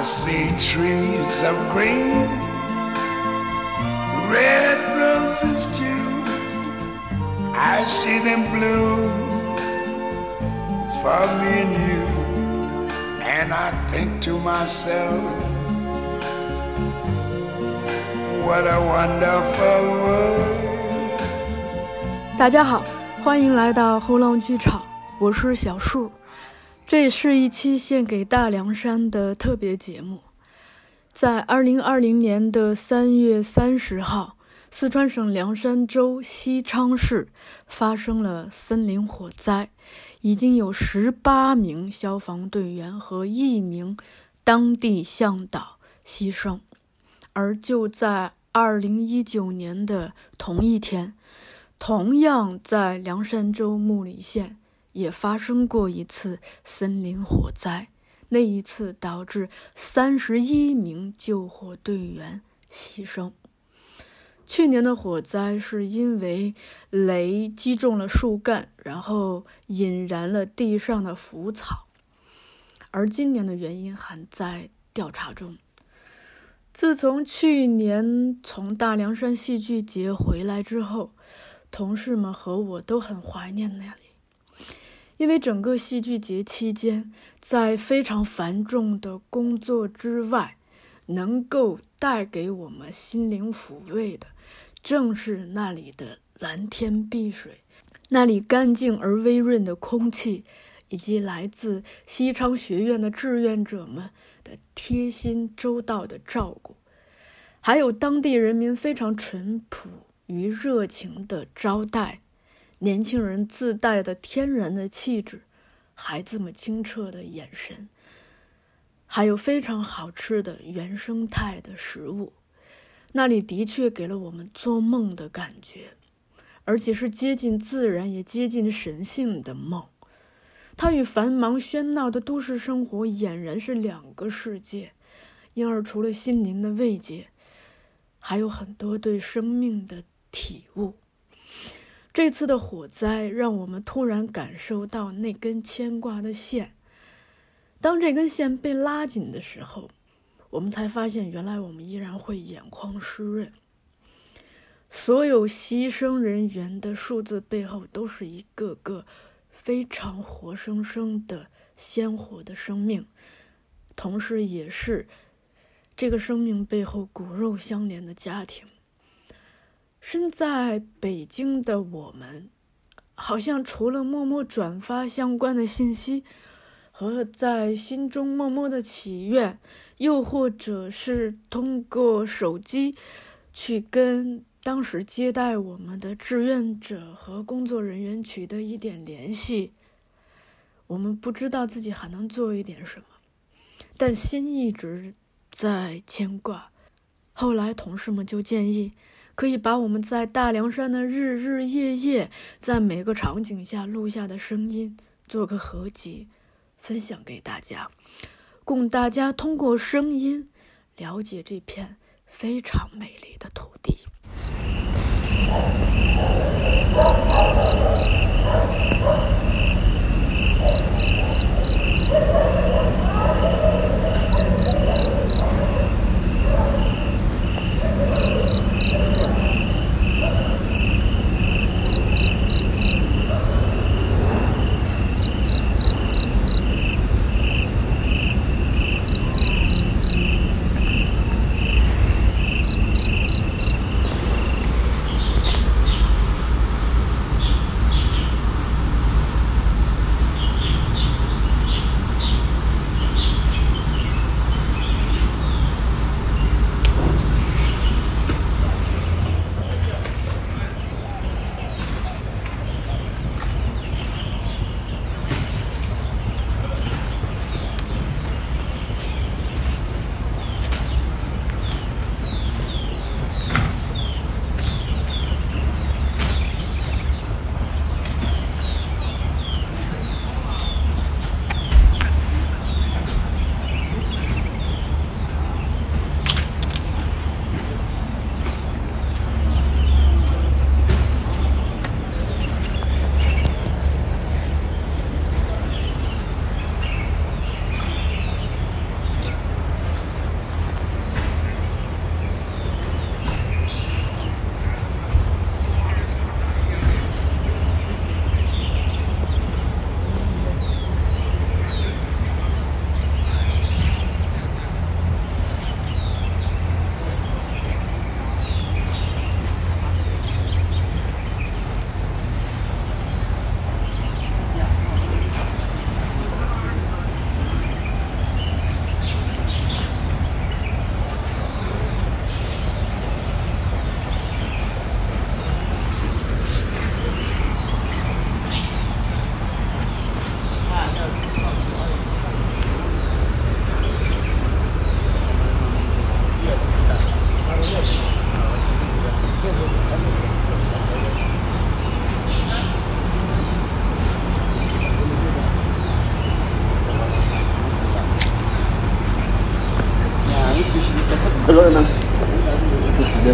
I see trees of green, red roses too. I see them bloom for me and you. And I think to myself, what a wonderful world. 大家好，欢迎来到后浪剧场，我是小树。 这是一期献给大凉山的特别节目。在二零二零年的三月三十号，四川省凉山州西昌市发生了森林火灾，已经有十八名消防队员和一名当地向导牺牲。而就在二零一九年的同一天，同样在凉山州木里县。也发生过一次森林火灾，那一次导致三十一名救火队员牺牲。去年的火灾是因为雷击中了树干，然后引燃了地上的腐草，而今年的原因还在调查中。自从去年从大凉山戏剧节回来之后，同事们和我都很怀念那里。因为整个戏剧节期间，在非常繁重的工作之外，能够带给我们心灵抚慰的，正是那里的蓝天碧水，那里干净而微润的空气，以及来自西昌学院的志愿者们的贴心周到的照顾，还有当地人民非常淳朴与热情的招待。年轻人自带的天然的气质，孩子们清澈的眼神，还有非常好吃的原生态的食物，那里的确给了我们做梦的感觉，而且是接近自然也接近神性的梦。它与繁忙喧闹的都市生活俨然是两个世界，因而除了心灵的慰藉，还有很多对生命的体悟。这次的火灾让我们突然感受到那根牵挂的线，当这根线被拉紧的时候，我们才发现原来我们依然会眼眶湿润。所有牺牲人员的数字背后都是一个个非常活生生的鲜活的生命，同时也是这个生命背后骨肉相连的家庭。身在北京的我们，好像除了默默转发相关的信息，和在心中默默的祈愿，又或者是通过手机去跟当时接待我们的志愿者和工作人员取得一点联系，我们不知道自己还能做一点什么，但心一直在牵挂。后来同事们就建议。可以把我们在大凉山的日日夜夜，在每个场景下录下的声音做个合集，分享给大家，供大家通过声音了解这片非常美丽的土地。这个那个。这个那个那个。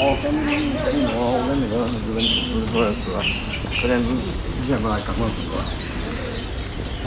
哦，跟那个，跟那个，跟好，个好，十点钟，你先过来干活。好。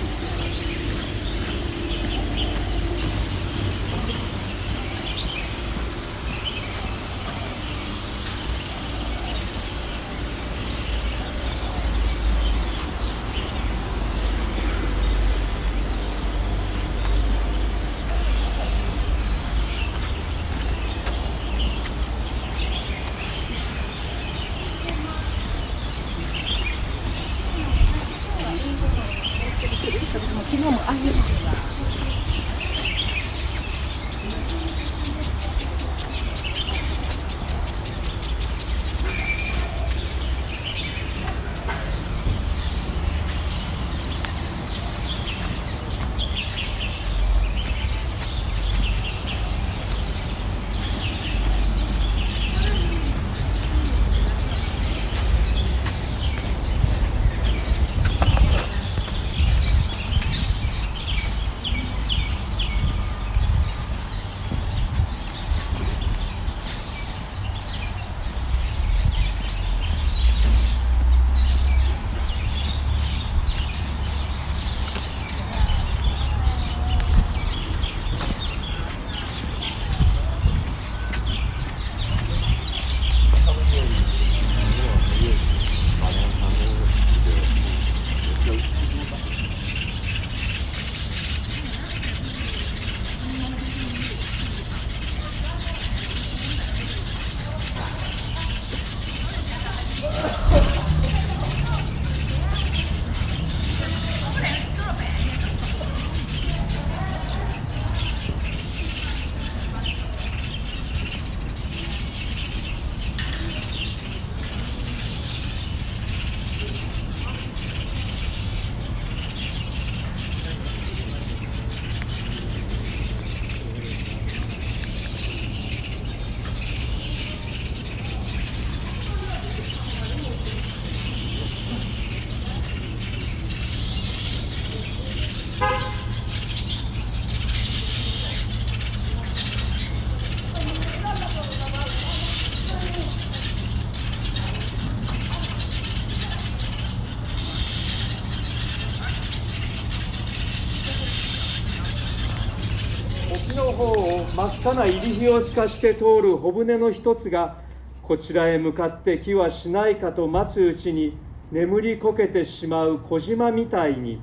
真っ赤な入り火を透かして通る小舟の一つがこちらへ向かって来はしないかと待つうちに眠りこけてしまう小島みたいに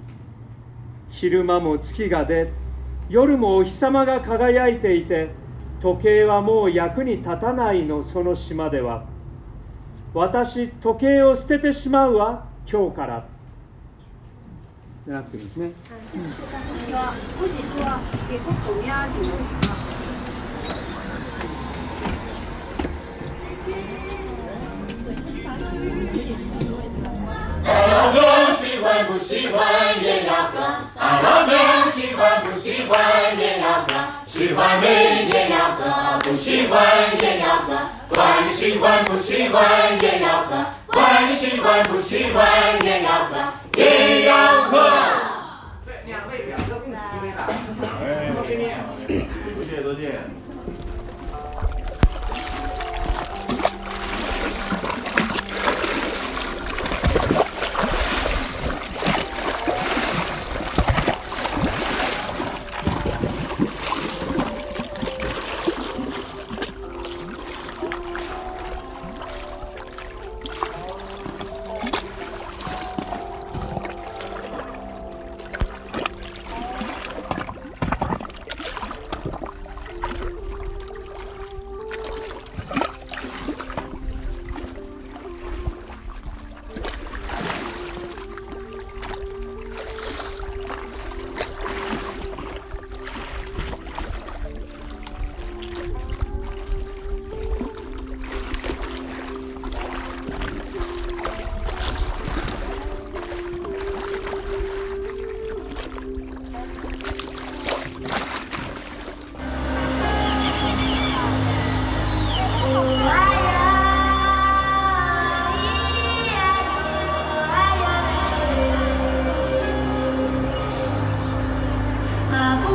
昼間も月が出夜もお日様が輝いていて時計はもう役に立たないのその島では私時計を捨ててしまうわ今日からじゃなくてですね。喜欢也要喝，打到六，喜欢不喜欢也要喝，喜欢你也要喝，不喜欢也要喝，管你喜欢不喜欢也要喝，管你喜欢不喜欢也要喝，也要喝。两位，表两个，一杯啦。哎，我多谢，多谢。 아,